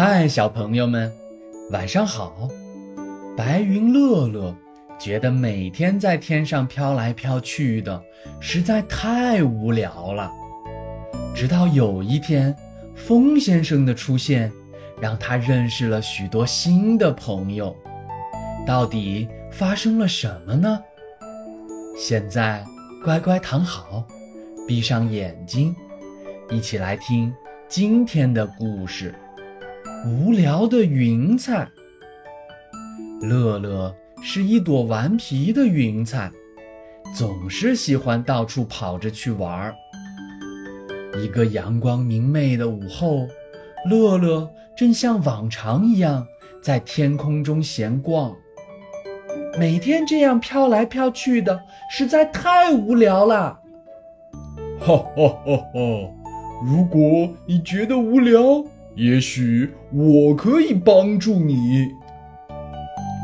嗨，小朋友们，晚上好！白云乐乐觉得每天在天上飘来飘去的实在太无聊了。直到有一天，风先生的出现，让他认识了许多新的朋友。到底发生了什么呢？现在乖乖躺好，闭上眼睛，一起来听今天的故事。无聊的云彩，乐乐是一朵顽皮的云彩，总是喜欢到处跑着去玩儿。一个阳光明媚的午后，乐乐正像往常一样在天空中闲逛。每天这样飘来飘去的，实在太无聊了。哈哈哈哈！如果你觉得无聊，也许我可以帮助你。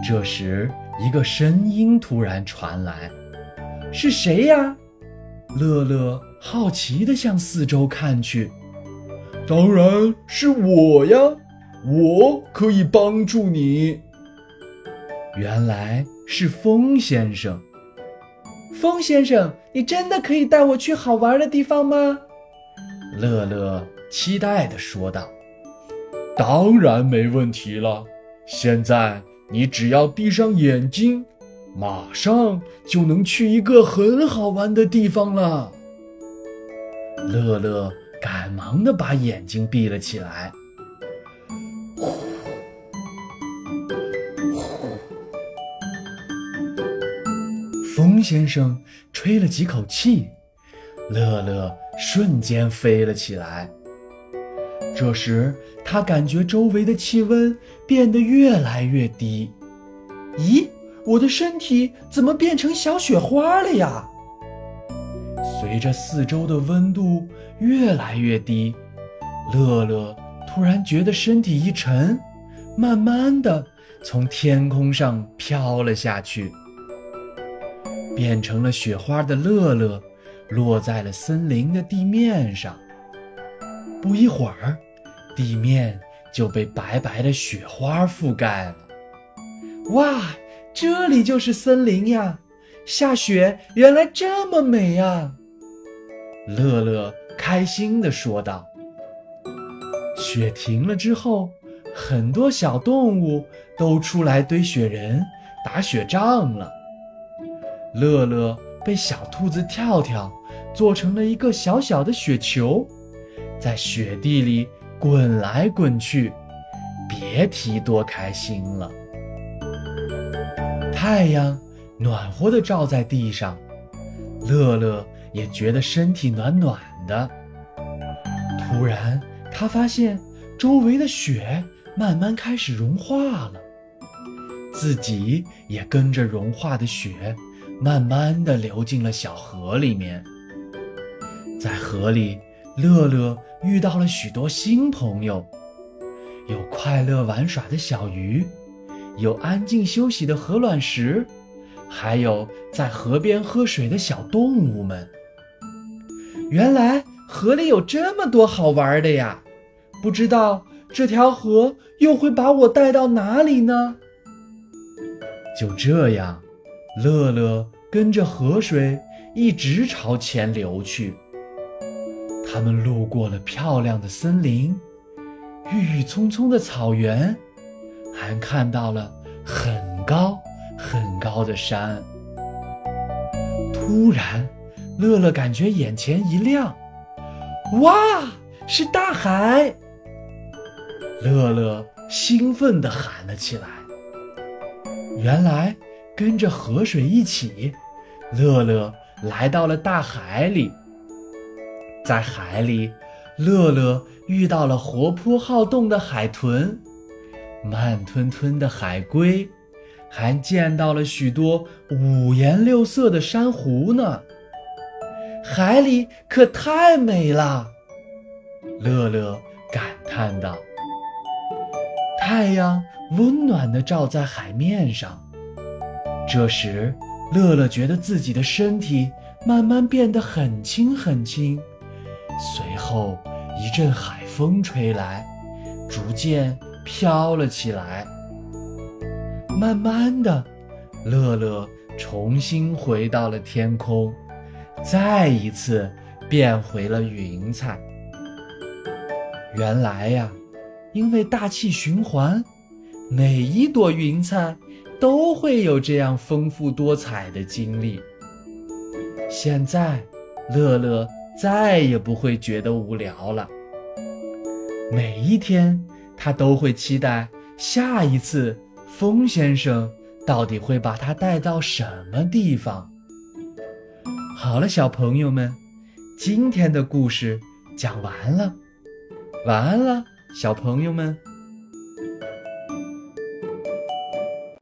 这时，一个声音突然传来：“是谁呀？”乐乐好奇地向四周看去。“当然是我呀，我可以帮助你。”原来是风先生。风先生，你真的可以带我去好玩的地方吗？乐乐期待地说道。当然没问题了，现在你只要闭上眼睛，马上就能去一个很好玩的地方了。乐乐赶忙的把眼睛闭了起来。呼呼，风先生吹了几口气，乐乐瞬间飞了起来。这时，他感觉周围的气温变得越来越低。咦，我的身体怎么变成小雪花了呀？随着四周的温度越来越低，乐乐突然觉得身体一沉，慢慢的从天空上飘了下去。变成了雪花的乐乐，落在了森林的地面上。不一会儿。地面就被白白的雪花覆盖了。哇，这里就是森林呀！下雪原来这么美呀！乐乐开心地说道。雪停了之后，很多小动物都出来堆雪人、打雪仗了。乐乐被小兔子跳跳做成了一个小小的雪球，在雪地里。滚来滚去，别提多开心了。太阳暖和的照在地上，乐乐也觉得身体暖暖的。突然，他发现周围的雪慢慢开始融化了，自己也跟着融化的雪，慢慢的流进了小河里面。在河里，乐乐。遇到了许多新朋友，有快乐玩耍的小鱼，有安静休息的鹅卵石，还有在河边喝水的小动物们。原来河里有这么多好玩的呀！不知道这条河又会把我带到哪里呢？就这样，乐乐跟着河水一直朝前流去。他们路过了漂亮的森林，郁郁葱葱的草原，还看到了很高很高的山。突然，乐乐感觉眼前一亮，哇，是大海！乐乐兴奋地喊了起来。原来，跟着河水一起，乐乐来到了大海里。在海里，乐乐遇到了活泼好动的海豚，慢吞吞的海龟，还见到了许多五颜六色的珊瑚呢。海里可太美了，乐乐感叹道。太阳温暖地照在海面上，这时，乐乐觉得自己的身体慢慢变得很轻很轻。随后，一阵海风吹来，逐渐飘了起来。慢慢的，乐乐重新回到了天空，再一次变回了云彩。原来呀，因为大气循环，每一朵云彩都会有这样丰富多彩的经历。现在，乐乐再也不会觉得无聊了。每一天，他都会期待下一次。风先生到底会把他带到什么地方？好了，小朋友们，今天的故事讲完了，晚安了，小朋友们。